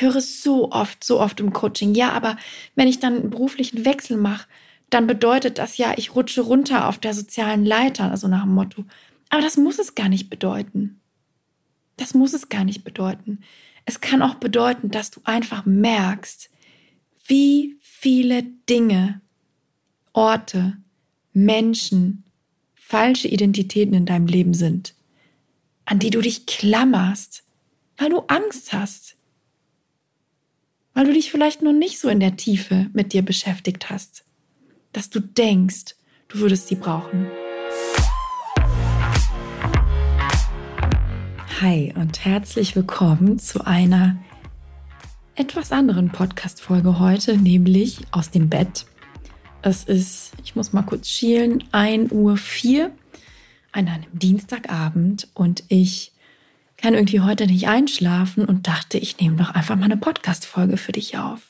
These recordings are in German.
ich höre so oft, so oft im Coaching, ja, aber wenn ich dann einen beruflichen Wechsel mache, dann bedeutet das ja, ich rutsche runter auf der sozialen Leiter, also nach dem Motto. Aber das muss es gar nicht bedeuten. Das muss es gar nicht bedeuten. Es kann auch bedeuten, dass du einfach merkst, wie viele Dinge, Orte, Menschen, falsche Identitäten in deinem Leben sind, an die du dich klammerst, weil du Angst hast, weil du dich vielleicht noch nicht so in der Tiefe mit dir beschäftigt hast, dass du denkst, du würdest sie brauchen. Hi und herzlich willkommen zu einer etwas anderen Podcast-Folge heute, nämlich aus dem Bett. Es ist, ich muss mal kurz schielen, 1 Uhr 4 an einem Dienstagabend und ich kann irgendwie heute nicht einschlafen und dachte, ich nehme doch einfach mal eine Podcast-Folge für dich auf.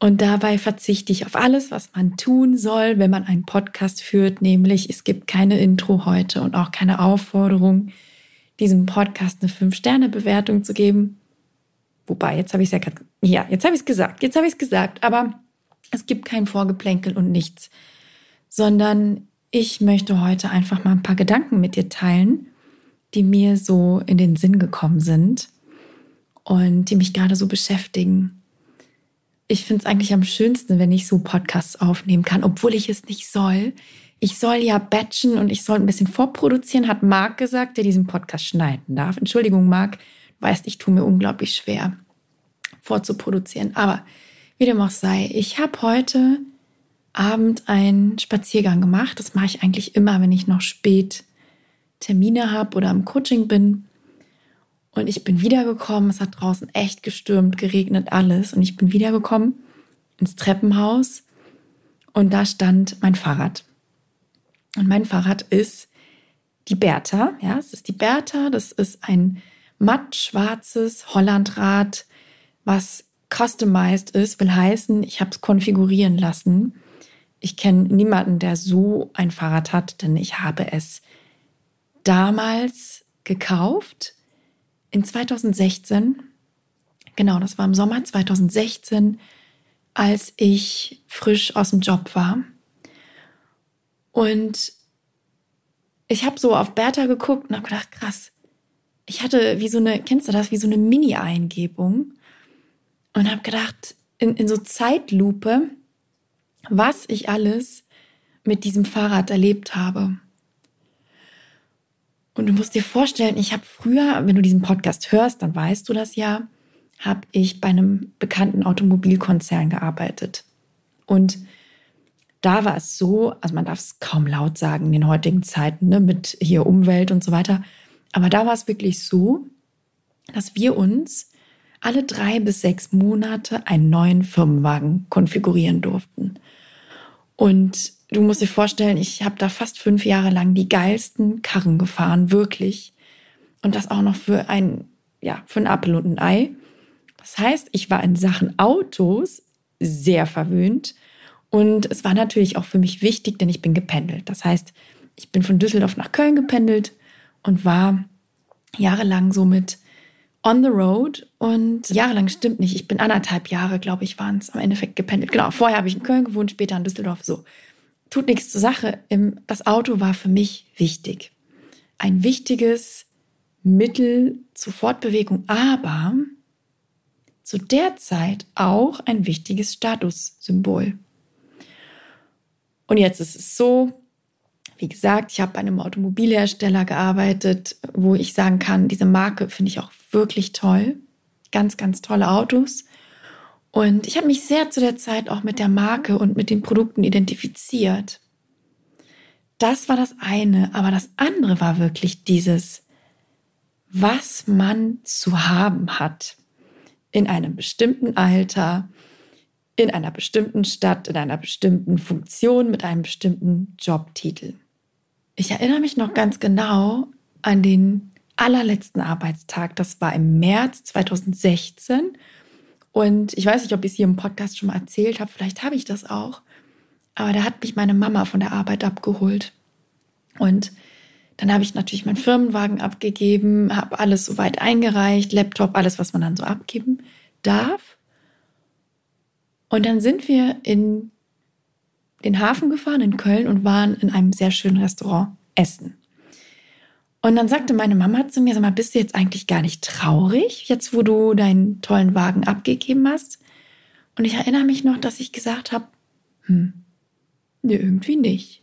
Und dabei verzichte ich auf alles, was man tun soll, wenn man einen Podcast führt, nämlich es gibt keine Intro heute und auch keine Aufforderung, diesem Podcast eine 5-Sterne-Bewertung zu geben. Wobei, jetzt habe ich es ja gerade, ja, jetzt habe ich es gesagt, jetzt habe ich es gesagt, aber es gibt kein Vorgeplänkel und nichts, sondern ich möchte heute einfach mal ein paar Gedanken mit dir teilen, die mir so in den Sinn gekommen sind und die mich gerade so beschäftigen. Ich finde es eigentlich am schönsten, wenn ich so Podcasts aufnehmen kann, obwohl ich es nicht soll. Ich soll ja batchen und ich soll ein bisschen vorproduzieren, hat Marc gesagt, der diesen Podcast schneiden darf. Entschuldigung, Marc, du weißt, ich tue mir unglaublich schwer, vorzuproduzieren. Aber wie dem auch sei, ich habe heute Abend einen Spaziergang gemacht. Das mache ich eigentlich immer, wenn ich noch spät Termine habe oder im Coaching bin. Und ich bin wiedergekommen. Es hat draußen echt gestürmt, geregnet, alles. Und ich bin wiedergekommen ins Treppenhaus und da stand mein Fahrrad. Und mein Fahrrad ist die Bertha. Ja, es ist die Bertha. Das ist ein matt schwarzes Hollandrad, was customized ist, will heißen, ich habe es konfigurieren lassen. Ich kenne niemanden, der so ein Fahrrad hat, denn ich habe es damals gekauft in 2016. Genau, das war im Sommer 2016, als ich frisch aus dem Job war. Und ich habe so auf Bertha geguckt und habe gedacht, krass, ich hatte wie so eine, kennst du das, wie so eine Mini-Eingebung und habe gedacht, in, in so Zeitlupe, was ich alles mit diesem Fahrrad erlebt habe. Und du musst dir vorstellen, ich habe früher, wenn du diesen Podcast hörst, dann weißt du das ja, habe ich bei einem bekannten Automobilkonzern gearbeitet. Und da war es so, also man darf es kaum laut sagen in den heutigen Zeiten, ne, mit hier Umwelt und so weiter. Aber da war es wirklich so, dass wir uns alle drei bis sechs Monate einen neuen Firmenwagen konfigurieren durften. Und du musst dir vorstellen, ich habe da fast fünf Jahre lang die geilsten Karren gefahren, wirklich. Und das auch noch für ein, ja, für ein Apfel und ein Ei. Das heißt, ich war in Sachen Autos sehr verwöhnt. Und es war natürlich auch für mich wichtig, denn ich bin gependelt. Das heißt, ich bin von Düsseldorf nach Köln gependelt und war jahrelang somit on the road und jahrelang stimmt nicht. Ich bin anderthalb Jahre, glaube ich, waren es am Endeffekt gependelt. Genau, vorher habe ich in Köln gewohnt, später in Düsseldorf. So, tut nichts zur Sache. Das Auto war für mich wichtig. Ein wichtiges Mittel zur Fortbewegung, aber zu der Zeit auch ein wichtiges Statussymbol. Und jetzt ist es so, wie gesagt, ich habe bei einem Automobilhersteller gearbeitet, wo ich sagen kann, diese Marke finde ich auch wirklich toll. Ganz, ganz tolle Autos. Und ich habe mich sehr zu der Zeit auch mit der Marke und mit den Produkten identifiziert. Das war das eine, aber das andere war wirklich dieses, was man zu haben hat in einem bestimmten Alter, in einer bestimmten Stadt, in einer bestimmten Funktion, mit einem bestimmten Jobtitel. Ich erinnere mich noch ganz genau an den allerletzten Arbeitstag. Das war im März 2016 und ich weiß nicht, ob ich es hier im Podcast schon mal erzählt habe, vielleicht habe ich das auch. Aber da hat mich meine Mama von der Arbeit abgeholt. Und Dann habe ich natürlich meinen Firmenwagen abgegeben, habe alles soweit eingereicht, Laptop, alles, was man dann so abgeben darf. Und dann sind wir in den Hafen gefahren in Köln und waren in einem sehr schönen Restaurant essen. Und dann sagte meine Mama zu mir, sag mal, bist du jetzt eigentlich gar nicht traurig, jetzt wo du deinen tollen Wagen abgegeben hast? Und ich erinnere mich noch, dass ich gesagt habe, hm, nee, irgendwie nicht.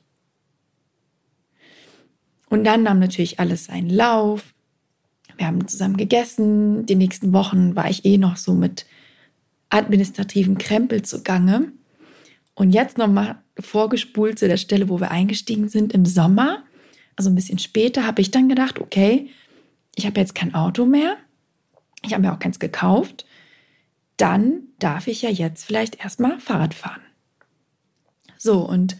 Und dann nahm natürlich alles seinen Lauf. Wir haben zusammen gegessen. Die nächsten Wochen war ich eh noch so mit administrativen Krempel zugange. Und jetzt nochmal vorgespult zu der Stelle, wo wir eingestiegen sind im Sommer, also ein bisschen später, habe ich dann gedacht, okay, ich habe jetzt kein Auto mehr. Ich habe mir auch keins gekauft. Dann darf ich ja jetzt vielleicht erstmal Fahrrad fahren. So, und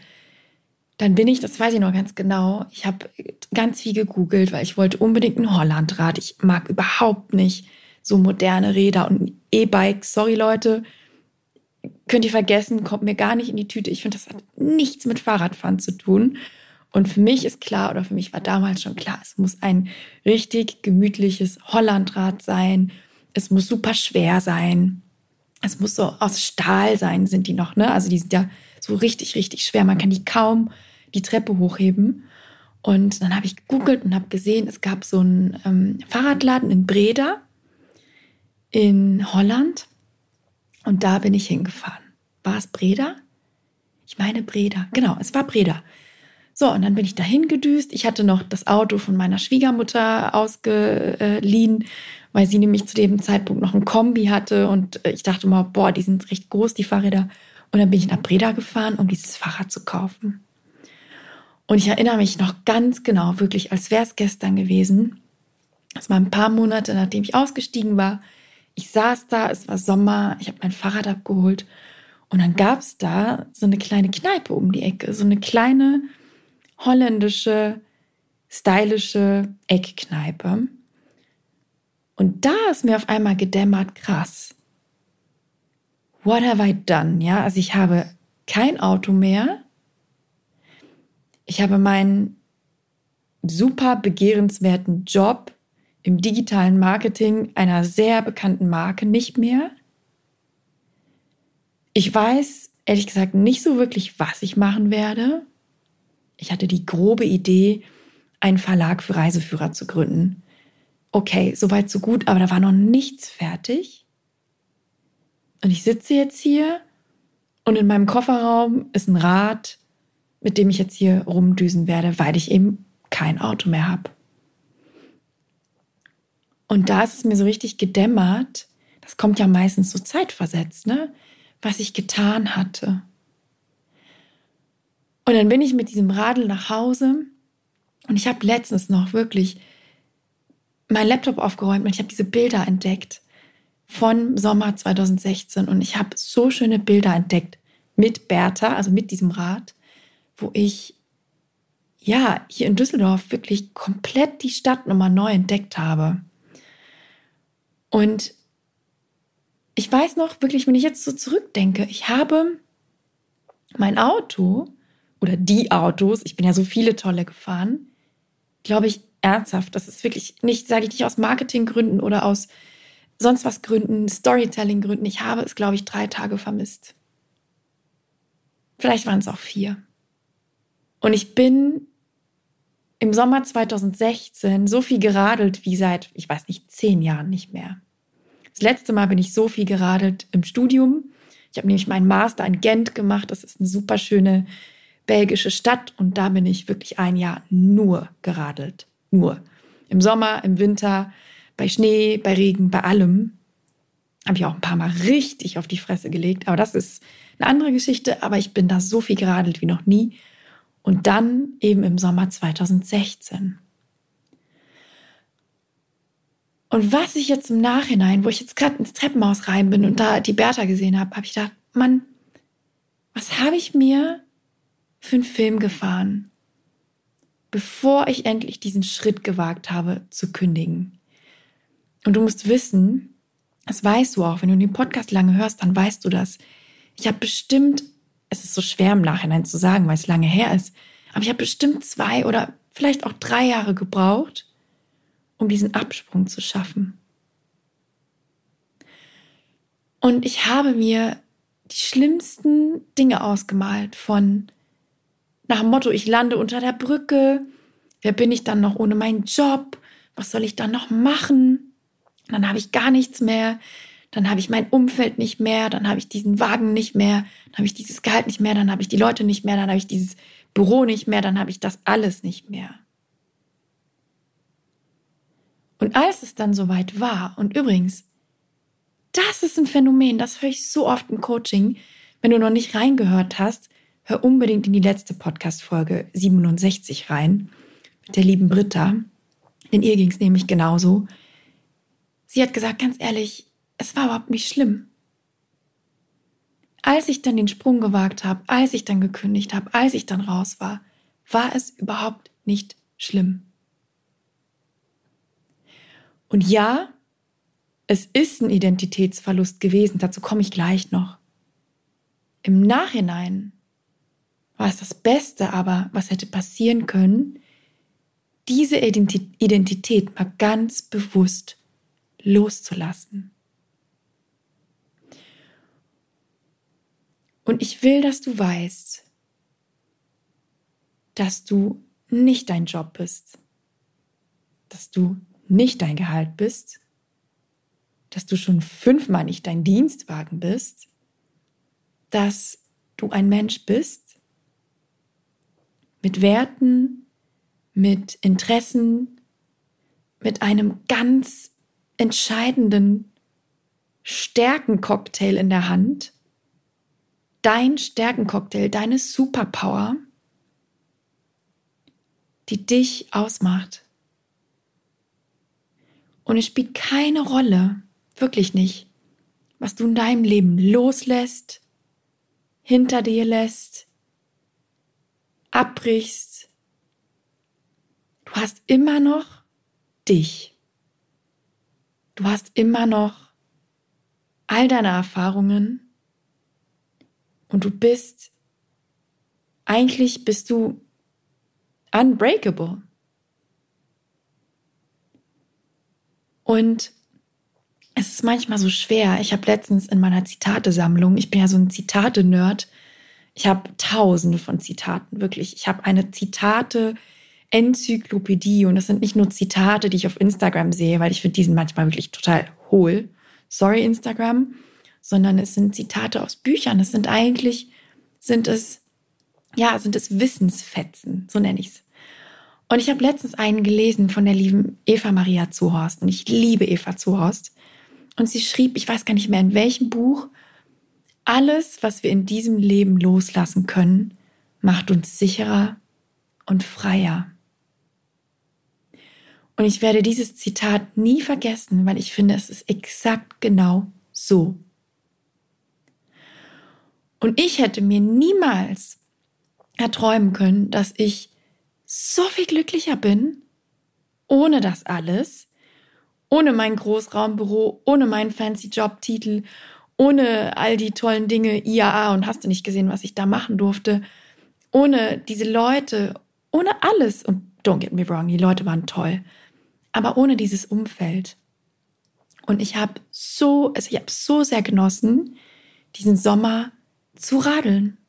dann bin ich, das weiß ich noch ganz genau, ich habe ganz viel gegoogelt, weil ich wollte unbedingt ein Hollandrad. Ich mag überhaupt nicht so moderne Räder und E-Bikes. Sorry Leute, könnt ihr vergessen, kommt mir gar nicht in die Tüte. Ich finde, das hat nichts mit Fahrradfahren zu tun. Und für mich ist klar, oder für mich war damals schon klar, es muss ein richtig gemütliches Hollandrad sein. Es muss super schwer sein. Es muss so aus Stahl sein, sind die noch, ne? Also die sind ja so richtig, richtig schwer. Man kann die kaum die Treppe hochheben. Und dann habe ich gegoogelt und habe gesehen, es gab so einen ähm, Fahrradladen in Breda in Holland. Und da bin ich hingefahren. War es Breda? Ich meine Breda. Genau, es war Breda. So, und dann bin ich dahin gedüst. Ich hatte noch das Auto von meiner Schwiegermutter ausgeliehen, weil sie nämlich zu dem Zeitpunkt noch ein Kombi hatte. Und ich dachte mal, boah, die sind recht groß, die Fahrräder. Und dann bin ich nach Breda gefahren, um dieses Fahrrad zu kaufen. Und ich erinnere mich noch ganz genau, wirklich, als wäre es gestern gewesen. Das war ein paar Monate, nachdem ich ausgestiegen war. Ich saß da, es war Sommer, ich habe mein Fahrrad abgeholt. Und dann gab es da so eine kleine Kneipe um die Ecke, so eine kleine holländische, stylische Eckkneipe. Und da ist mir auf einmal gedämmert, krass. What have I done? Ja, also ich habe kein Auto mehr. Ich habe meinen super begehrenswerten Job im digitalen Marketing einer sehr bekannten Marke nicht mehr. Ich weiß ehrlich gesagt nicht so wirklich, was ich machen werde. Ich hatte die grobe Idee, einen Verlag für Reiseführer zu gründen. Okay, soweit so gut, aber da war noch nichts fertig. Und ich sitze jetzt hier und in meinem Kofferraum ist ein Rad, mit dem ich jetzt hier rumdüsen werde, weil ich eben kein Auto mehr habe. Und da ist es mir so richtig gedämmert, das kommt ja meistens so zeitversetzt, ne? was ich getan hatte. Und dann bin ich mit diesem Radl nach Hause und ich habe letztens noch wirklich meinen Laptop aufgeräumt und ich habe diese Bilder entdeckt von Sommer 2016 und ich habe so schöne Bilder entdeckt mit Bertha, also mit diesem Rad, wo ich ja hier in Düsseldorf wirklich komplett die Stadt nochmal neu entdeckt habe. Und ich weiß noch wirklich, wenn ich jetzt so zurückdenke, ich habe mein Auto oder die Autos, ich bin ja so viele tolle gefahren, glaube ich ernsthaft, das ist wirklich nicht, sage ich nicht aus Marketinggründen oder aus sonst was Gründen, Storytelling-Gründen. Ich habe es, glaube ich, drei Tage vermisst. Vielleicht waren es auch vier. Und ich bin im Sommer 2016 so viel geradelt wie seit, ich weiß nicht, zehn Jahren nicht mehr. Das letzte Mal bin ich so viel geradelt im Studium. Ich habe nämlich meinen Master in Gent gemacht. Das ist eine super schöne belgische Stadt und da bin ich wirklich ein Jahr nur geradelt. Nur. Im Sommer, im Winter, bei Schnee, bei Regen, bei allem. Habe ich auch ein paar Mal richtig auf die Fresse gelegt. Aber das ist eine andere Geschichte. Aber ich bin da so viel geradelt wie noch nie. Und dann eben im Sommer 2016. Und was ich jetzt im Nachhinein, wo ich jetzt gerade ins Treppenhaus rein bin und da die Bertha gesehen habe, habe ich gedacht, Mann, was habe ich mir für einen Film gefahren, bevor ich endlich diesen Schritt gewagt habe zu kündigen. Und du musst wissen, das weißt du auch, wenn du den Podcast lange hörst, dann weißt du das. Ich habe bestimmt, es ist so schwer im Nachhinein zu sagen, weil es lange her ist, aber ich habe bestimmt zwei oder vielleicht auch drei Jahre gebraucht, um diesen Absprung zu schaffen. Und ich habe mir die schlimmsten Dinge ausgemalt von nach dem Motto, ich lande unter der Brücke, wer bin ich dann noch ohne meinen Job, was soll ich dann noch machen? Dann habe ich gar nichts mehr, dann habe ich mein Umfeld nicht mehr, dann habe ich diesen Wagen nicht mehr, dann habe ich dieses Gehalt nicht mehr, dann habe ich die Leute nicht mehr, dann habe ich dieses Büro nicht mehr, dann habe ich das alles nicht mehr. Und als es dann soweit war, und übrigens, das ist ein Phänomen, das höre ich so oft im Coaching. Wenn du noch nicht reingehört hast, hör unbedingt in die letzte Podcast-Folge 67 rein mit der lieben Britta. Denn ihr ging es nämlich genauso. Sie hat gesagt, ganz ehrlich, es war überhaupt nicht schlimm. Als ich dann den Sprung gewagt habe, als ich dann gekündigt habe, als ich dann raus war, war es überhaupt nicht schlimm. Und ja, es ist ein Identitätsverlust gewesen, dazu komme ich gleich noch. Im Nachhinein war es das Beste aber, was hätte passieren können, diese Identität mal ganz bewusst loszulassen. Und ich will, dass du weißt, dass du nicht dein Job bist, dass du nicht dein Gehalt bist, dass du schon fünfmal nicht dein Dienstwagen bist, dass du ein Mensch bist mit Werten, mit Interessen, mit einem ganz entscheidenden Stärkencocktail in der Hand, dein Stärkencocktail, deine Superpower, die dich ausmacht. Und es spielt keine Rolle, wirklich nicht, was du in deinem Leben loslässt, hinter dir lässt, abbrichst. Du hast immer noch dich. Du hast immer noch all deine Erfahrungen und du bist, eigentlich bist du unbreakable. Und es ist manchmal so schwer. Ich habe letztens in meiner Zitatesammlung, ich bin ja so ein Zitate-Nerd, ich habe tausende von Zitaten, wirklich. Ich habe eine Zitate-Enzyklopädie und das sind nicht nur Zitate, die ich auf Instagram sehe, weil ich finde diesen manchmal wirklich total hohl. Sorry, Instagram sondern es sind Zitate aus Büchern. Es sind eigentlich, sind es, ja, sind es Wissensfetzen, so nenne ich es. Und ich habe letztens einen gelesen von der lieben Eva Maria Zuhorst und ich liebe Eva Zuhorst. Und sie schrieb, ich weiß gar nicht mehr in welchem Buch, alles, was wir in diesem Leben loslassen können, macht uns sicherer und freier. Und ich werde dieses Zitat nie vergessen, weil ich finde, es ist exakt genau so. Und ich hätte mir niemals erträumen können, dass ich so viel glücklicher bin, ohne das alles, ohne mein Großraumbüro, ohne meinen fancy Jobtitel, ohne all die tollen Dinge, IAA und hast du nicht gesehen, was ich da machen durfte, ohne diese Leute, ohne alles. Und don't get me wrong, die Leute waren toll, aber ohne dieses Umfeld. Und ich habe so, also ich habe so sehr genossen, diesen Sommer zu radeln.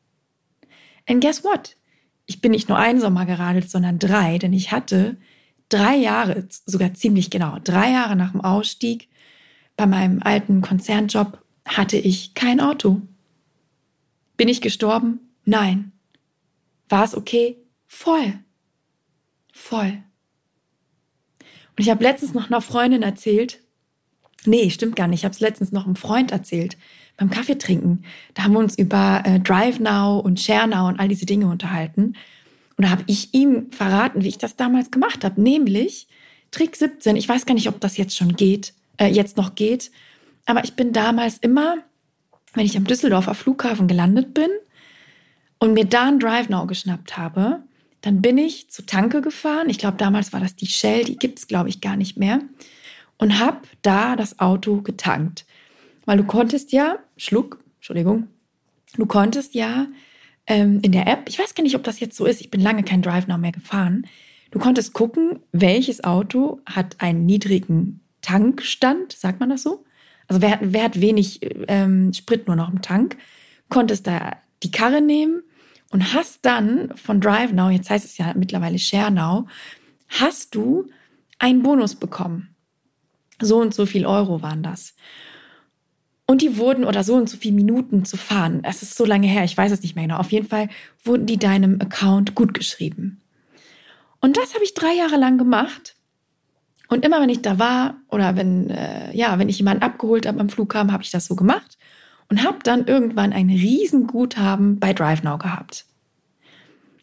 And guess what? Ich bin nicht nur einen Sommer geradelt, sondern drei, denn ich hatte drei Jahre, sogar ziemlich genau, drei Jahre nach dem Ausstieg bei meinem alten Konzernjob hatte ich kein Auto. Bin ich gestorben? Nein. War es okay? Voll. Voll. Und ich habe letztens noch einer Freundin erzählt, nee, stimmt gar nicht, ich habe es letztens noch einem Freund erzählt, beim Kaffee trinken. Da haben wir uns über äh, Drive Now und Share Now und all diese Dinge unterhalten. Und da habe ich ihm verraten, wie ich das damals gemacht habe. Nämlich Trick 17. Ich weiß gar nicht, ob das jetzt schon geht, äh, jetzt noch geht. Aber ich bin damals immer, wenn ich am Düsseldorfer Flughafen gelandet bin und mir da ein Drive Now geschnappt habe, dann bin ich zur Tanke gefahren. Ich glaube, damals war das die Shell, die gibt es, glaube ich, gar nicht mehr. Und habe da das Auto getankt. Weil du konntest ja, Schluck, Entschuldigung, du konntest ja ähm, in der App, ich weiß gar nicht, ob das jetzt so ist, ich bin lange kein Drive Now mehr gefahren, Du konntest gucken, welches Auto hat einen niedrigen Tankstand, sagt man das so? Also wer, wer hat wenig ähm, Sprit nur noch im Tank, konntest da die Karre nehmen und hast dann von DriveNow, jetzt heißt es ja mittlerweile ShareNow, hast du einen Bonus bekommen. So und so viel Euro waren das. Und die wurden oder so und so viele Minuten zu fahren. Es ist so lange her, ich weiß es nicht mehr genau. Auf jeden Fall wurden die deinem Account gut geschrieben. Und das habe ich drei Jahre lang gemacht. Und immer wenn ich da war oder wenn, äh, ja, wenn ich jemanden abgeholt habe am Flughafen, habe ich das so gemacht und habe dann irgendwann ein Riesenguthaben bei DriveNow gehabt.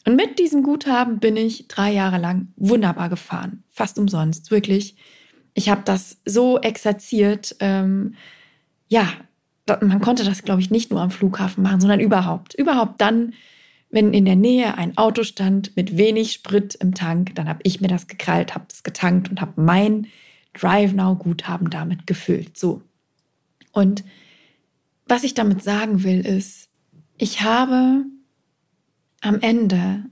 Und mit diesem Guthaben bin ich drei Jahre lang wunderbar gefahren, fast umsonst, wirklich. Ich habe das so exerziert. Ähm, ja, man konnte das, glaube ich, nicht nur am Flughafen machen, sondern überhaupt. Überhaupt dann, wenn in der Nähe ein Auto stand mit wenig Sprit im Tank, dann habe ich mir das gekrallt, habe das getankt und habe mein Drive Now Guthaben damit gefüllt. So. Und was ich damit sagen will, ist, ich habe am Ende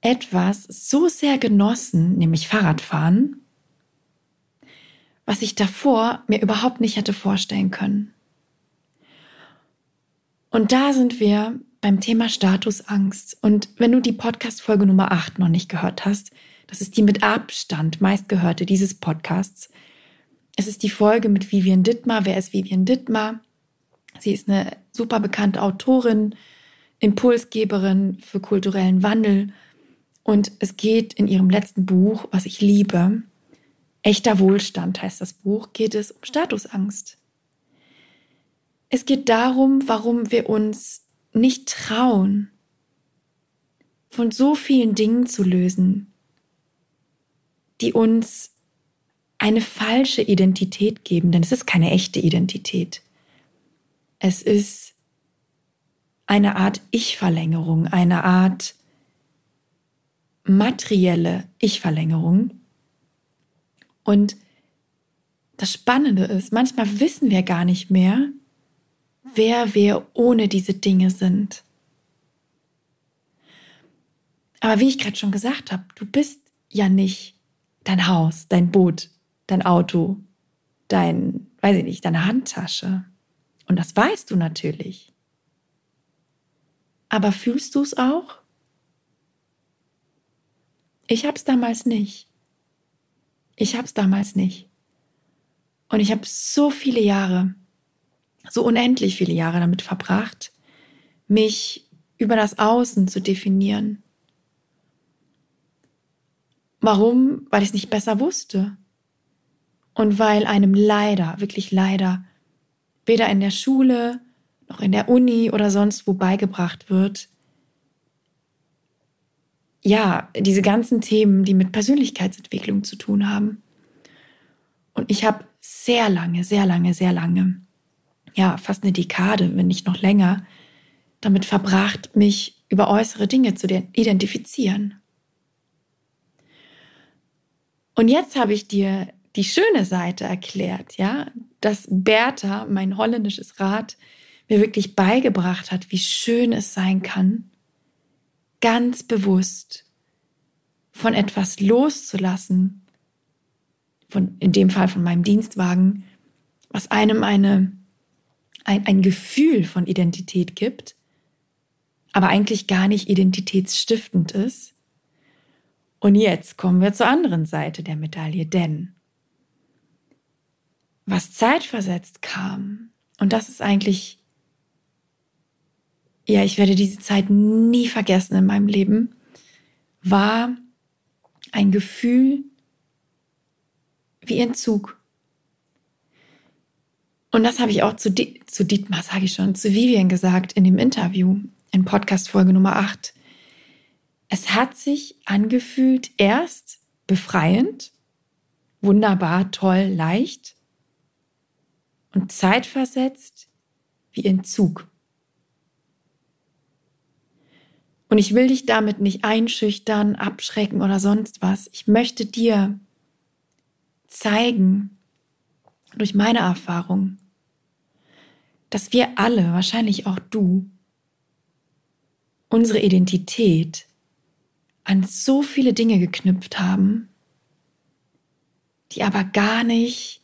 etwas so sehr genossen, nämlich Fahrradfahren, was ich davor mir überhaupt nicht hätte vorstellen können. Und da sind wir beim Thema Statusangst. Und wenn du die Podcast-Folge Nummer 8 noch nicht gehört hast, das ist die mit Abstand meistgehörte dieses Podcasts. Es ist die Folge mit Vivian Dittmar. Wer ist Vivian Dittmar? Sie ist eine super bekannte Autorin, Impulsgeberin für kulturellen Wandel. Und es geht in ihrem letzten Buch, was ich liebe, Echter Wohlstand heißt das Buch, geht es um Statusangst. Es geht darum, warum wir uns nicht trauen, von so vielen Dingen zu lösen, die uns eine falsche Identität geben, denn es ist keine echte Identität. Es ist eine Art Ich-Verlängerung, eine Art materielle Ich-Verlängerung. Und das Spannende ist, manchmal wissen wir gar nicht mehr, wer wir ohne diese Dinge sind. Aber wie ich gerade schon gesagt habe, du bist ja nicht dein Haus, dein Boot, dein Auto, dein, weiß ich nicht, deine Handtasche. Und das weißt du natürlich. Aber fühlst du es auch? Ich habe es damals nicht. Ich habe es damals nicht. Und ich habe so viele Jahre, so unendlich viele Jahre damit verbracht, mich über das Außen zu definieren. Warum? Weil ich es nicht besser wusste. Und weil einem leider, wirklich leider, weder in der Schule noch in der Uni oder sonst wo beigebracht wird, ja, diese ganzen Themen, die mit Persönlichkeitsentwicklung zu tun haben. Und ich habe sehr lange, sehr lange, sehr lange, ja, fast eine Dekade, wenn nicht noch länger, damit verbracht, mich über äußere Dinge zu identifizieren. Und jetzt habe ich dir die schöne Seite erklärt, ja, dass Bertha, mein holländisches Rad, mir wirklich beigebracht hat, wie schön es sein kann, ganz bewusst von etwas loszulassen, von, in dem Fall von meinem Dienstwagen, was einem eine, ein, ein Gefühl von Identität gibt, aber eigentlich gar nicht identitätsstiftend ist. Und jetzt kommen wir zur anderen Seite der Medaille, denn was zeitversetzt kam, und das ist eigentlich ja, ich werde diese Zeit nie vergessen in meinem Leben, war ein Gefühl wie Entzug. Und das habe ich auch zu, Di zu Dietmar, sage ich schon, zu Vivian gesagt in dem Interview in Podcast Folge Nummer 8. Es hat sich angefühlt erst befreiend, wunderbar, toll, leicht und zeitversetzt wie Entzug. Und ich will dich damit nicht einschüchtern, abschrecken oder sonst was. Ich möchte dir zeigen, durch meine Erfahrung, dass wir alle, wahrscheinlich auch du, unsere Identität an so viele Dinge geknüpft haben, die aber gar nicht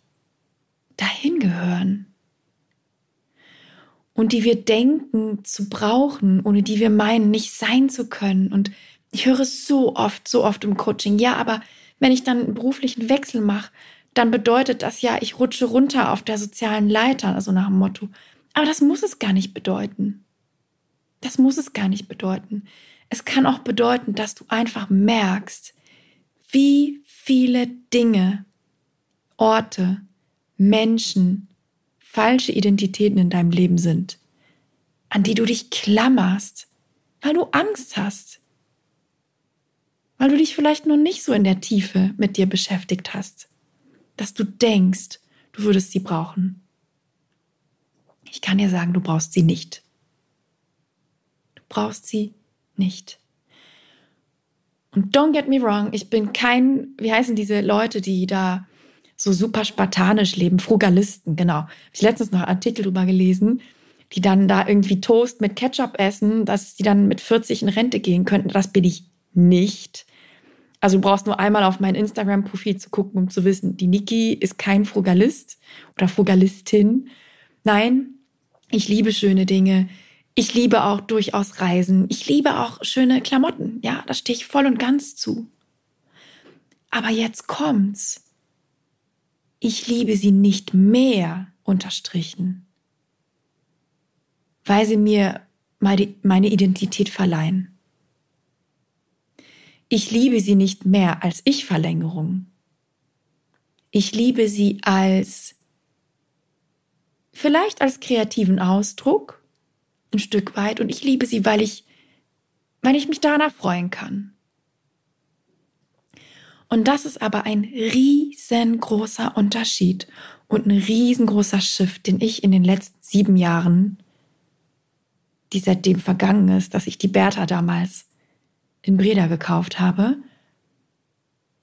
dahin gehören und die wir denken zu brauchen, ohne die wir meinen, nicht sein zu können. Und ich höre es so oft, so oft im Coaching, ja, aber wenn ich dann einen beruflichen Wechsel mache, dann bedeutet das ja, ich rutsche runter auf der sozialen Leiter, also nach dem Motto. Aber das muss es gar nicht bedeuten. Das muss es gar nicht bedeuten. Es kann auch bedeuten, dass du einfach merkst, wie viele Dinge, Orte, Menschen, falsche Identitäten in deinem Leben sind, an die du dich klammerst, weil du Angst hast, weil du dich vielleicht noch nicht so in der Tiefe mit dir beschäftigt hast, dass du denkst, du würdest sie brauchen. Ich kann dir sagen, du brauchst sie nicht. Du brauchst sie nicht. Und don't get me wrong, ich bin kein, wie heißen diese Leute, die da so super spartanisch leben, Frugalisten, genau. Habe ich letztens noch einen Artikel drüber gelesen, die dann da irgendwie Toast mit Ketchup essen, dass die dann mit 40 in Rente gehen könnten. Das bin ich nicht. Also du brauchst nur einmal auf mein Instagram-Profil zu gucken, um zu wissen, die Niki ist kein Frugalist oder Frugalistin. Nein, ich liebe schöne Dinge. Ich liebe auch durchaus Reisen. Ich liebe auch schöne Klamotten. Ja, da stehe ich voll und ganz zu. Aber jetzt kommt's ich liebe sie nicht mehr unterstrichen, weil sie mir meine Identität verleihen. Ich liebe sie nicht mehr als Ich-Verlängerung. Ich liebe sie als, vielleicht als kreativen Ausdruck, ein Stück weit, und ich liebe sie, weil ich, weil ich mich daran erfreuen kann. Und das ist aber ein riesengroßer Unterschied und ein riesengroßer Shift, den ich in den letzten sieben Jahren, die seitdem vergangen ist, dass ich die Bertha damals in Breda gekauft habe,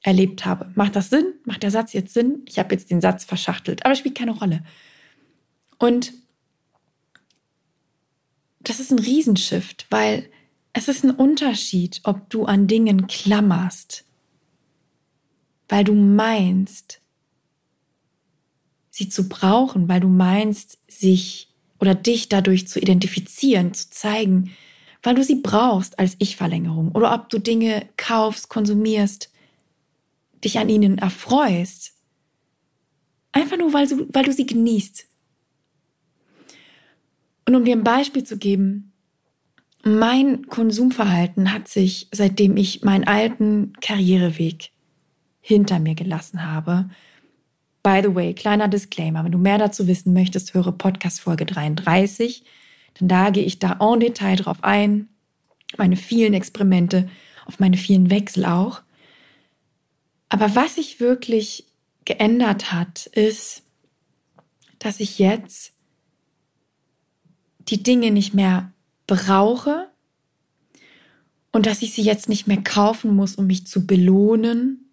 erlebt habe. Macht das Sinn? Macht der Satz jetzt Sinn? Ich habe jetzt den Satz verschachtelt, aber spielt keine Rolle. Und das ist ein Riesenshift, weil es ist ein Unterschied, ob du an Dingen klammerst, weil du meinst, sie zu brauchen, weil du meinst, sich oder dich dadurch zu identifizieren, zu zeigen, weil du sie brauchst als Ich-Verlängerung oder ob du Dinge kaufst, konsumierst, dich an ihnen erfreust. Einfach nur, weil du, weil du sie genießt. Und um dir ein Beispiel zu geben, mein Konsumverhalten hat sich, seitdem ich meinen alten Karriereweg hinter mir gelassen habe. By the way, kleiner Disclaimer, wenn du mehr dazu wissen möchtest, höre Podcast Folge 33, denn da gehe ich da en Detail drauf ein, meine vielen Experimente, auf meine vielen Wechsel auch. Aber was sich wirklich geändert hat, ist, dass ich jetzt die Dinge nicht mehr brauche und dass ich sie jetzt nicht mehr kaufen muss, um mich zu belohnen,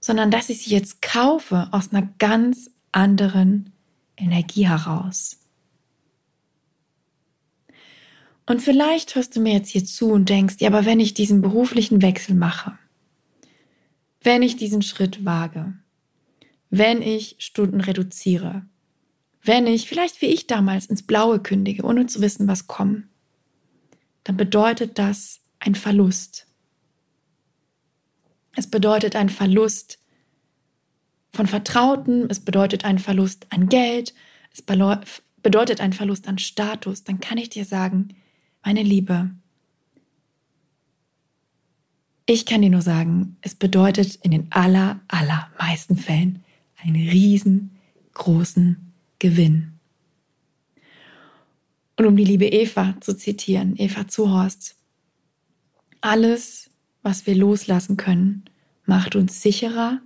sondern dass ich sie jetzt kaufe aus einer ganz anderen Energie heraus. Und vielleicht hörst du mir jetzt hier zu und denkst, ja, aber wenn ich diesen beruflichen Wechsel mache, wenn ich diesen Schritt wage, wenn ich Stunden reduziere, wenn ich vielleicht wie ich damals ins Blaue kündige, ohne zu wissen, was kommt, dann bedeutet das ein Verlust. Es bedeutet ein Verlust von Vertrauten, es bedeutet ein Verlust an Geld, es bedeutet ein Verlust an Status. Dann kann ich dir sagen, meine Liebe, ich kann dir nur sagen, es bedeutet in den aller, allermeisten Fällen einen riesengroßen Gewinn. Und um die liebe Eva zu zitieren, Eva Zuhorst, alles, was wir loslassen können, macht uns sicherer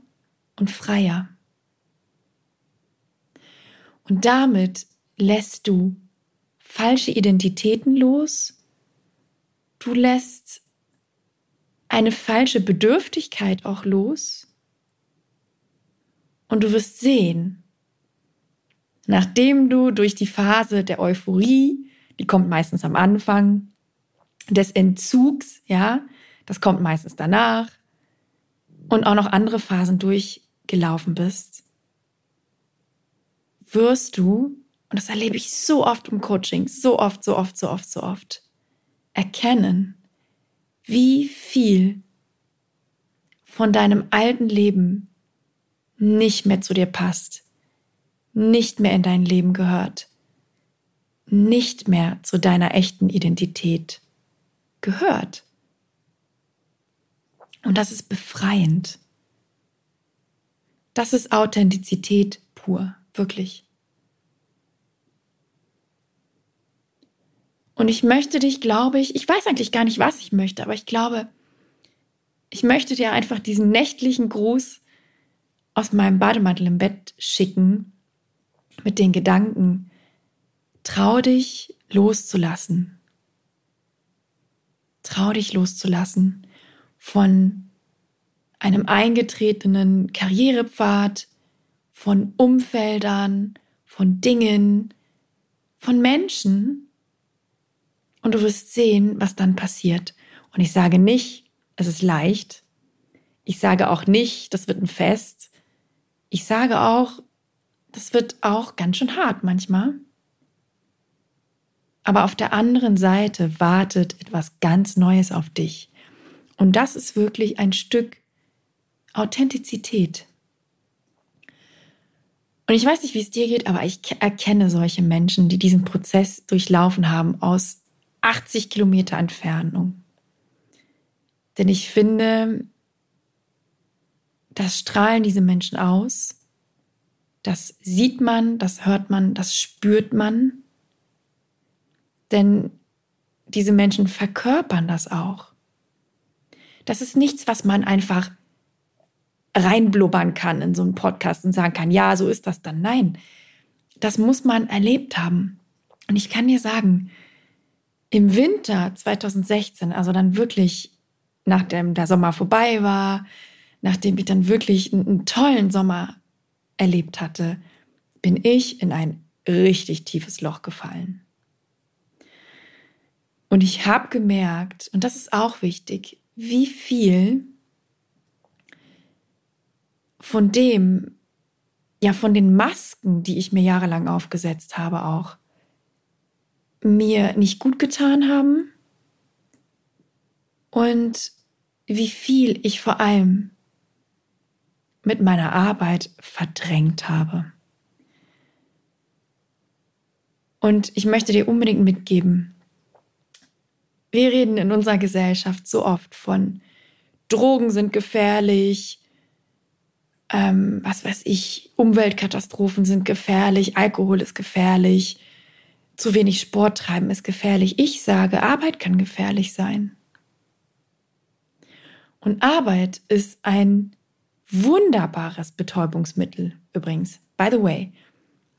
und freier. Und damit lässt du falsche Identitäten los, du lässt eine falsche Bedürftigkeit auch los und du wirst sehen, nachdem du durch die Phase der Euphorie, die kommt meistens am Anfang, des Entzugs, ja, das kommt meistens danach, und auch noch andere Phasen durchgelaufen bist, wirst du, und das erlebe ich so oft im Coaching, so oft, so oft, so oft, so oft, erkennen, wie viel von deinem alten Leben nicht mehr zu dir passt, nicht mehr in dein Leben gehört, nicht mehr zu deiner echten Identität gehört. Und das ist befreiend. Das ist Authentizität pur, wirklich. Und ich möchte dich, glaube ich, ich weiß eigentlich gar nicht, was ich möchte, aber ich glaube, ich möchte dir einfach diesen nächtlichen Gruß aus meinem Bademantel im Bett schicken mit den Gedanken, trau dich loszulassen. Trau dich loszulassen von einem eingetretenen Karrierepfad, von Umfeldern, von Dingen, von Menschen. Und du wirst sehen, was dann passiert. Und ich sage nicht, es ist leicht. Ich sage auch nicht, das wird ein Fest. Ich sage auch, das wird auch ganz schön hart manchmal. Aber auf der anderen Seite wartet etwas ganz Neues auf dich. Und das ist wirklich ein Stück Authentizität. Und ich weiß nicht, wie es dir geht, aber ich erkenne solche Menschen, die diesen Prozess durchlaufen haben aus 80 Kilometer Entfernung. Denn ich finde, das strahlen diese Menschen aus. Das sieht man, das hört man, das spürt man. Denn diese Menschen verkörpern das auch. Das ist nichts, was man einfach reinblubbern kann in so einen Podcast und sagen kann, ja, so ist das dann. Nein, das muss man erlebt haben. Und ich kann dir sagen, im Winter 2016, also dann wirklich, nachdem der Sommer vorbei war, nachdem ich dann wirklich einen, einen tollen Sommer erlebt hatte, bin ich in ein richtig tiefes Loch gefallen. Und ich habe gemerkt, und das ist auch wichtig, wie viel von dem, ja, von den Masken, die ich mir jahrelang aufgesetzt habe, auch mir nicht gut getan haben und wie viel ich vor allem mit meiner Arbeit verdrängt habe. Und ich möchte dir unbedingt mitgeben, wir reden in unserer Gesellschaft so oft von Drogen sind gefährlich, ähm, was weiß ich, Umweltkatastrophen sind gefährlich, Alkohol ist gefährlich, zu wenig Sport treiben ist gefährlich. Ich sage, Arbeit kann gefährlich sein. Und Arbeit ist ein wunderbares Betäubungsmittel übrigens. By the way,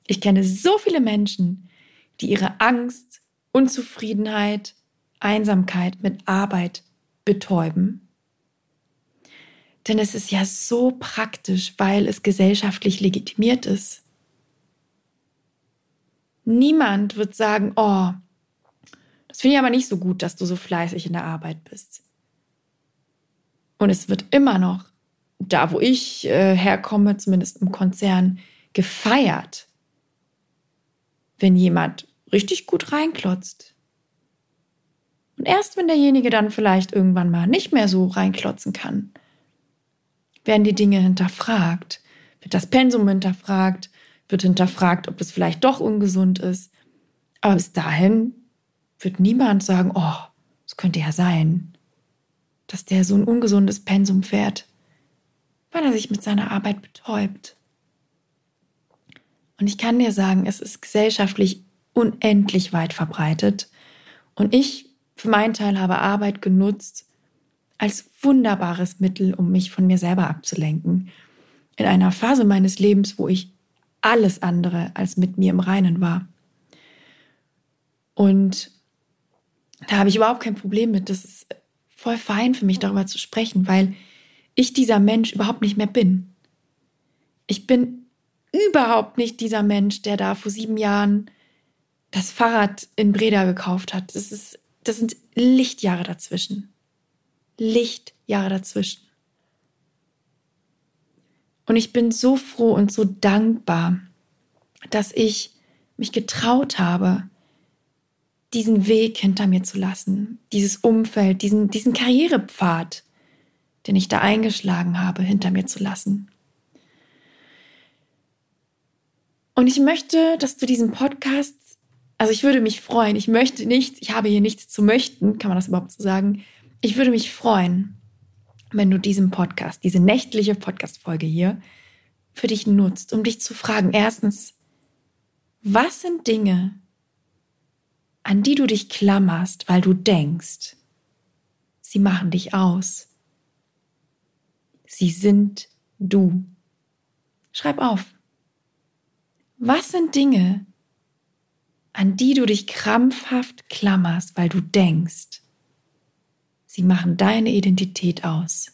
ich kenne so viele Menschen, die ihre Angst, Unzufriedenheit, Einsamkeit mit Arbeit betäuben. Denn es ist ja so praktisch, weil es gesellschaftlich legitimiert ist. Niemand wird sagen, oh, das finde ich aber nicht so gut, dass du so fleißig in der Arbeit bist. Und es wird immer noch, da wo ich äh, herkomme, zumindest im Konzern, gefeiert, wenn jemand richtig gut reinklotzt. Und erst wenn derjenige dann vielleicht irgendwann mal nicht mehr so reinklotzen kann, werden die Dinge hinterfragt, wird das Pensum hinterfragt, wird hinterfragt, ob es vielleicht doch ungesund ist. Aber bis dahin wird niemand sagen, oh, es könnte ja sein, dass der so ein ungesundes Pensum fährt, weil er sich mit seiner Arbeit betäubt. Und ich kann dir sagen, es ist gesellschaftlich unendlich weit verbreitet. Und ich für meinen Teil habe Arbeit genutzt als wunderbares Mittel, um mich von mir selber abzulenken. In einer Phase meines Lebens, wo ich alles andere als mit mir im Reinen war. Und da habe ich überhaupt kein Problem mit. Das ist voll fein für mich, darüber zu sprechen, weil ich dieser Mensch überhaupt nicht mehr bin. Ich bin überhaupt nicht dieser Mensch, der da vor sieben Jahren das Fahrrad in Breda gekauft hat. Das ist das sind Lichtjahre dazwischen. Lichtjahre dazwischen. Und ich bin so froh und so dankbar, dass ich mich getraut habe, diesen Weg hinter mir zu lassen, dieses Umfeld, diesen, diesen Karrierepfad, den ich da eingeschlagen habe, hinter mir zu lassen. Und ich möchte, dass du diesen Podcast, also ich würde mich freuen, ich möchte nichts, ich habe hier nichts zu möchten, kann man das überhaupt so sagen? Ich würde mich freuen, wenn du diesen Podcast, diese nächtliche Podcast-Folge hier für dich nutzt, um dich zu fragen, erstens, was sind Dinge, an die du dich klammerst, weil du denkst, sie machen dich aus. Sie sind du. Schreib auf. Was sind Dinge, an die du dich krampfhaft klammerst, weil du denkst, sie machen deine Identität aus?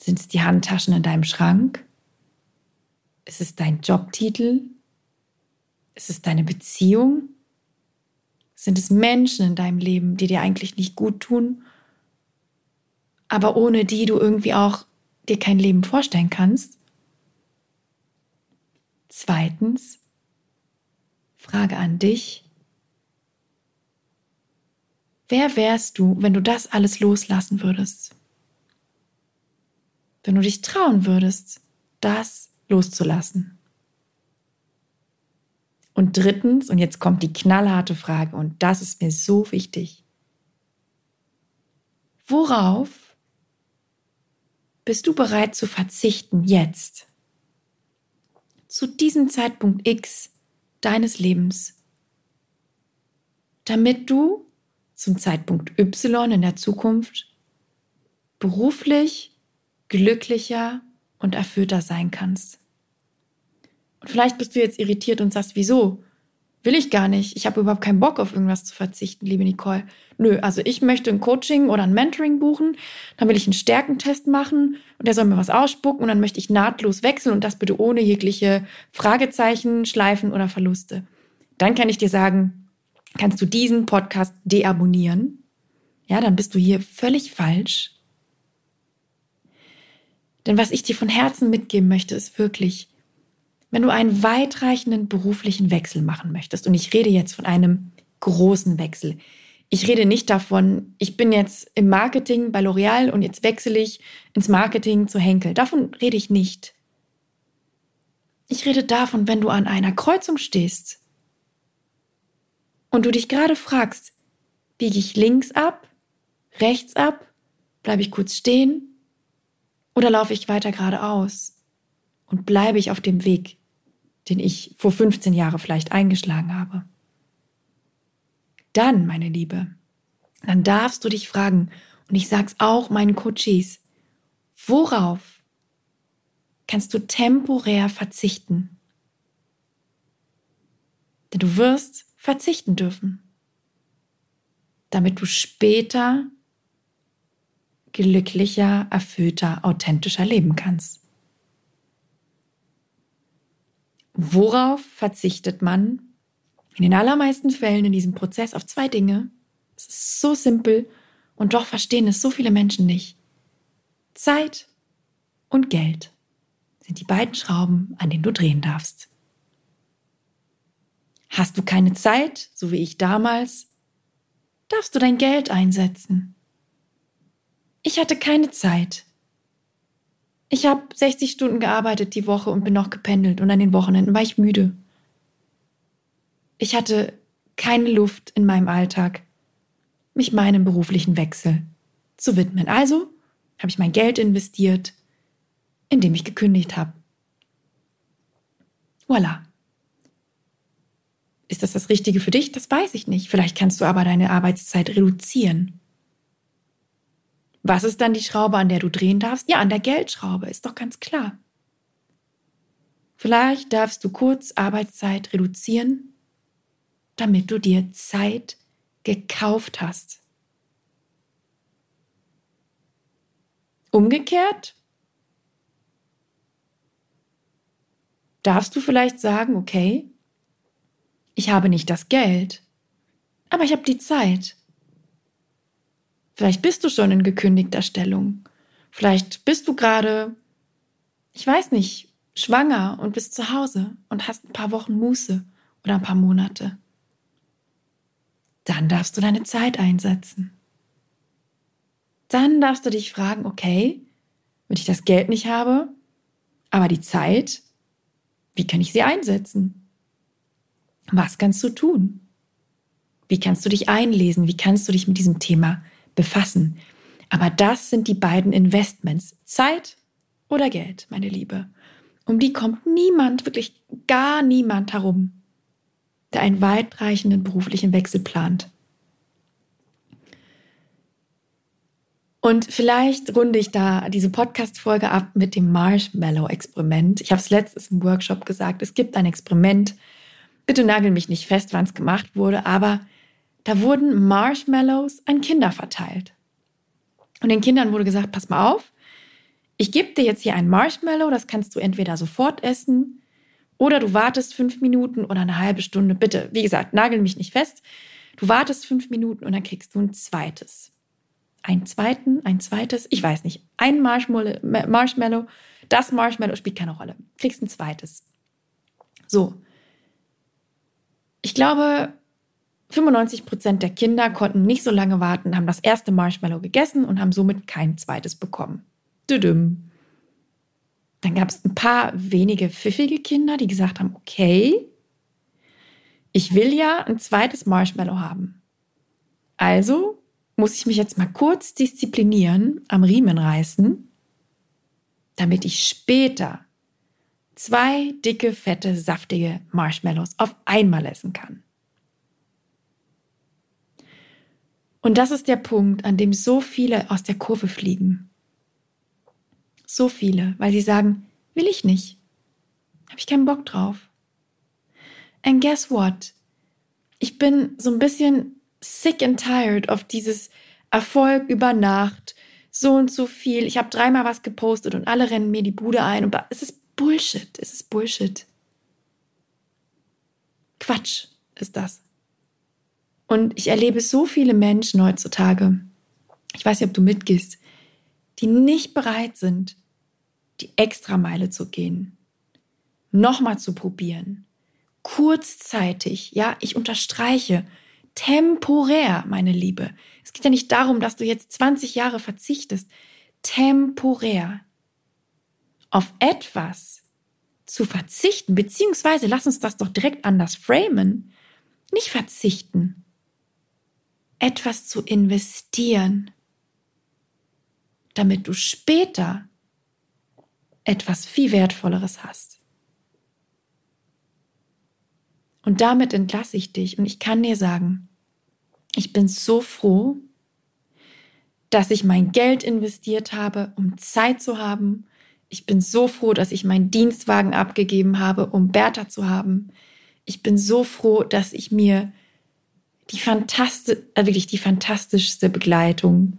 Sind es die Handtaschen in deinem Schrank? Ist es dein Jobtitel? Ist es deine Beziehung? Sind es Menschen in deinem Leben, die dir eigentlich nicht gut tun, aber ohne die du irgendwie auch dir kein Leben vorstellen kannst? Zweitens, Frage an dich. Wer wärst du, wenn du das alles loslassen würdest? Wenn du dich trauen würdest, das loszulassen? Und drittens, und jetzt kommt die knallharte Frage, und das ist mir so wichtig. Worauf bist du bereit zu verzichten jetzt? Zu diesem Zeitpunkt X deines Lebens, damit du zum Zeitpunkt Y in der Zukunft beruflich glücklicher und erfüllter sein kannst. Und vielleicht bist du jetzt irritiert und sagst, wieso? Will ich gar nicht. Ich habe überhaupt keinen Bock auf irgendwas zu verzichten, liebe Nicole. Nö, also ich möchte ein Coaching oder ein Mentoring buchen, dann will ich einen Stärkentest machen und der soll mir was ausspucken und dann möchte ich nahtlos wechseln und das bitte ohne jegliche Fragezeichen, Schleifen oder Verluste. Dann kann ich dir sagen, kannst du diesen Podcast deabonnieren. Ja, dann bist du hier völlig falsch. Denn was ich dir von Herzen mitgeben möchte, ist wirklich, wenn du einen weitreichenden beruflichen Wechsel machen möchtest, und ich rede jetzt von einem großen Wechsel, ich rede nicht davon, ich bin jetzt im Marketing bei L'Oreal und jetzt wechsle ich ins Marketing zu Henkel. Davon rede ich nicht. Ich rede davon, wenn du an einer Kreuzung stehst und du dich gerade fragst, biege ich links ab, rechts ab, bleibe ich kurz stehen oder laufe ich weiter geradeaus und bleibe ich auf dem Weg, den ich vor 15 Jahren vielleicht eingeschlagen habe. Dann, meine Liebe, dann darfst du dich fragen, und ich sag's auch meinen Coaches, worauf kannst du temporär verzichten? Denn du wirst verzichten dürfen, damit du später glücklicher, erfüllter, authentischer leben kannst. Worauf verzichtet man in den allermeisten Fällen in diesem Prozess auf zwei Dinge? Es ist so simpel und doch verstehen es so viele Menschen nicht. Zeit und Geld sind die beiden Schrauben, an denen du drehen darfst. Hast du keine Zeit, so wie ich damals, darfst du dein Geld einsetzen. Ich hatte keine Zeit. Ich habe 60 Stunden gearbeitet die Woche und bin noch gependelt und an den Wochenenden war ich müde. Ich hatte keine Luft in meinem Alltag, mich meinem beruflichen Wechsel zu widmen. Also habe ich mein Geld investiert, indem ich gekündigt habe. Voila. Ist das das Richtige für dich? Das weiß ich nicht. Vielleicht kannst du aber deine Arbeitszeit reduzieren. Was ist dann die Schraube, an der du drehen darfst? Ja, an der Geldschraube, ist doch ganz klar. Vielleicht darfst du kurz Arbeitszeit reduzieren, damit du dir Zeit gekauft hast. Umgekehrt darfst du vielleicht sagen, okay, ich habe nicht das Geld, aber ich habe die Zeit. Vielleicht bist du schon in gekündigter Stellung. Vielleicht bist du gerade, ich weiß nicht, schwanger und bist zu Hause und hast ein paar Wochen Muße oder ein paar Monate. Dann darfst du deine Zeit einsetzen. Dann darfst du dich fragen, okay, wenn ich das Geld nicht habe, aber die Zeit, wie kann ich sie einsetzen? Was kannst du tun? Wie kannst du dich einlesen? Wie kannst du dich mit diesem Thema befassen? Aber das sind die beiden Investments. Zeit oder Geld, meine Liebe. Um die kommt niemand, wirklich gar niemand herum, der einen weitreichenden beruflichen Wechsel plant. Und vielleicht runde ich da diese Podcast-Folge ab mit dem Marshmallow-Experiment. Ich habe es letztes im Workshop gesagt. Es gibt ein Experiment. Bitte nagel mich nicht fest, wann es gemacht wurde, aber da wurden Marshmallows an Kinder verteilt. Und den Kindern wurde gesagt, pass mal auf, ich gebe dir jetzt hier ein Marshmallow, das kannst du entweder sofort essen oder du wartest fünf Minuten oder eine halbe Stunde. Bitte, wie gesagt, nagel mich nicht fest. Du wartest fünf Minuten und dann kriegst du ein zweites einen zweiten, ein zweites, ich weiß nicht, ein Marshmallow, das Marshmallow spielt keine Rolle. Kriegst ein zweites. So. Ich glaube, 95 Prozent der Kinder konnten nicht so lange warten, haben das erste Marshmallow gegessen und haben somit kein zweites bekommen. Düdüm. Dann gab es ein paar wenige pfiffige Kinder, die gesagt haben, okay, ich will ja ein zweites Marshmallow haben. Also muss ich mich jetzt mal kurz disziplinieren, am Riemen reißen, damit ich später zwei dicke, fette, saftige Marshmallows auf einmal essen kann. Und das ist der Punkt, an dem so viele aus der Kurve fliegen. So viele, weil sie sagen, will ich nicht. Habe ich keinen Bock drauf. And guess what? Ich bin so ein bisschen sick and tired of dieses Erfolg über Nacht, so und so viel. Ich habe dreimal was gepostet und alle rennen mir die Bude ein. Und es ist Bullshit. Es ist Bullshit. Quatsch ist das. Und ich erlebe so viele Menschen heutzutage, ich weiß nicht, ob du mitgehst, die nicht bereit sind, die Extrameile zu gehen, nochmal zu probieren, kurzzeitig, ja, ich unterstreiche, temporär, meine Liebe. Es geht ja nicht darum, dass du jetzt 20 Jahre verzichtest. Temporär. Auf etwas zu verzichten, beziehungsweise lass uns das doch direkt anders framen. Nicht verzichten. Etwas zu investieren, damit du später etwas viel Wertvolleres hast. Und damit entlasse ich dich. Und ich kann dir sagen, ich bin so froh, dass ich mein Geld investiert habe, um Zeit zu haben. Ich bin so froh, dass ich meinen Dienstwagen abgegeben habe, um Bertha zu haben. Ich bin so froh, dass ich mir die fantastisch, äh wirklich die fantastischste Begleitung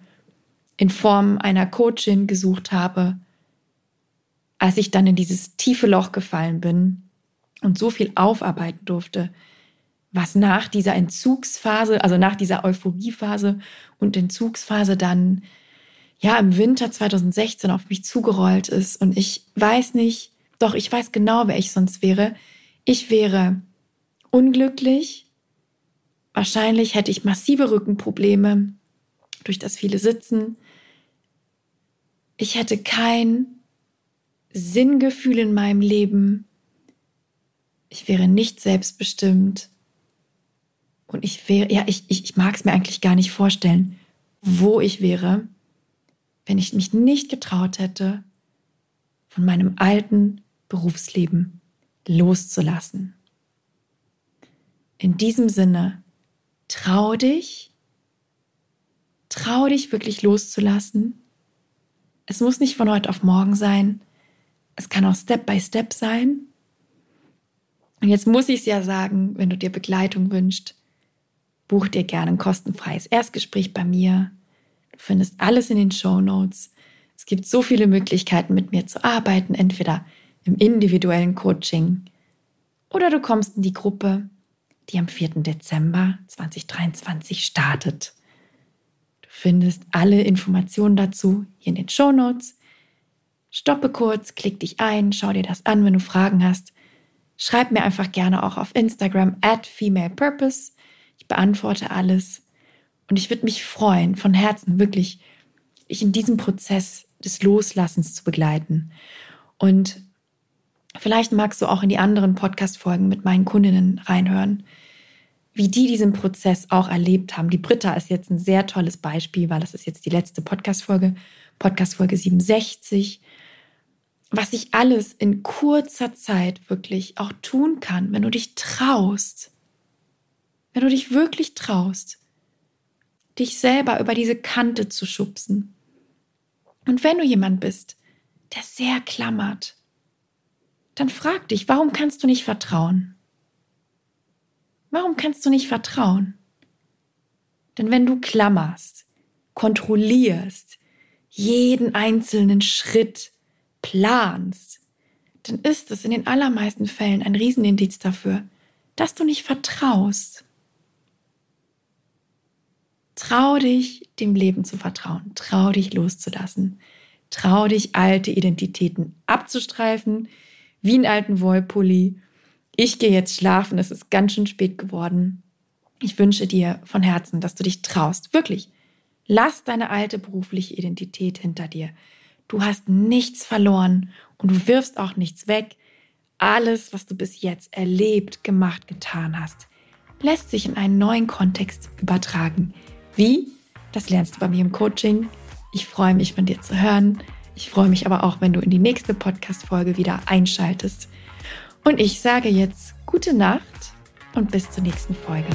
in Form einer Coachin gesucht habe, als ich dann in dieses tiefe Loch gefallen bin und so viel aufarbeiten durfte, was nach dieser Entzugsphase, also nach dieser Euphoriephase und Entzugsphase dann ja im Winter 2016 auf mich zugerollt ist. Und ich weiß nicht, doch ich weiß genau, wer ich sonst wäre. Ich wäre unglücklich. Wahrscheinlich hätte ich massive Rückenprobleme durch das viele Sitzen. Ich hätte kein Sinngefühl in meinem Leben. Ich wäre nicht selbstbestimmt. Und ich wäre, ja, ich, ich, ich mag es mir eigentlich gar nicht vorstellen, wo ich wäre, wenn ich mich nicht getraut hätte, von meinem alten Berufsleben loszulassen. In diesem Sinne, trau dich, trau dich wirklich loszulassen. Es muss nicht von heute auf morgen sein. Es kann auch Step by Step sein. Und jetzt muss ich es ja sagen, wenn du dir Begleitung wünschst, buch dir gerne ein kostenfreies Erstgespräch bei mir. Du findest alles in den Show Notes. Es gibt so viele Möglichkeiten, mit mir zu arbeiten, entweder im individuellen Coaching oder du kommst in die Gruppe, die am 4. Dezember 2023 startet. Du findest alle Informationen dazu hier in den Show Notes. Stoppe kurz, klick dich ein, schau dir das an, wenn du Fragen hast. Schreib mir einfach gerne auch auf Instagram at femalepurpose. Ich beantworte alles. Und ich würde mich freuen, von Herzen wirklich, dich in diesem Prozess des Loslassens zu begleiten. Und vielleicht magst du auch in die anderen Podcast-Folgen mit meinen Kundinnen reinhören, wie die diesen Prozess auch erlebt haben. Die Britta ist jetzt ein sehr tolles Beispiel, weil das ist jetzt die letzte Podcast-Folge, Podcast-Folge 67. Was ich alles in kurzer Zeit wirklich auch tun kann, wenn du dich traust. Wenn du dich wirklich traust, dich selber über diese Kante zu schubsen und wenn du jemand bist, der sehr klammert, dann frag dich, warum kannst du nicht vertrauen? Warum kannst du nicht vertrauen? Denn wenn du klammerst, kontrollierst, jeden einzelnen Schritt planst, dann ist es in den allermeisten Fällen ein Riesenindiz dafür, dass du nicht vertraust. Trau dich, dem Leben zu vertrauen. Trau dich loszulassen. Trau dich, alte Identitäten abzustreifen, wie einen alten Wollpulli. Ich gehe jetzt schlafen, es ist ganz schön spät geworden. Ich wünsche dir von Herzen, dass du dich traust. Wirklich. Lass deine alte berufliche Identität hinter dir. Du hast nichts verloren und du wirfst auch nichts weg. Alles, was du bis jetzt erlebt, gemacht, getan hast, lässt sich in einen neuen Kontext übertragen. Wie? Das lernst du bei mir im Coaching. Ich freue mich, von dir zu hören. Ich freue mich aber auch, wenn du in die nächste Podcast-Folge wieder einschaltest. Und ich sage jetzt gute Nacht und bis zur nächsten Folge.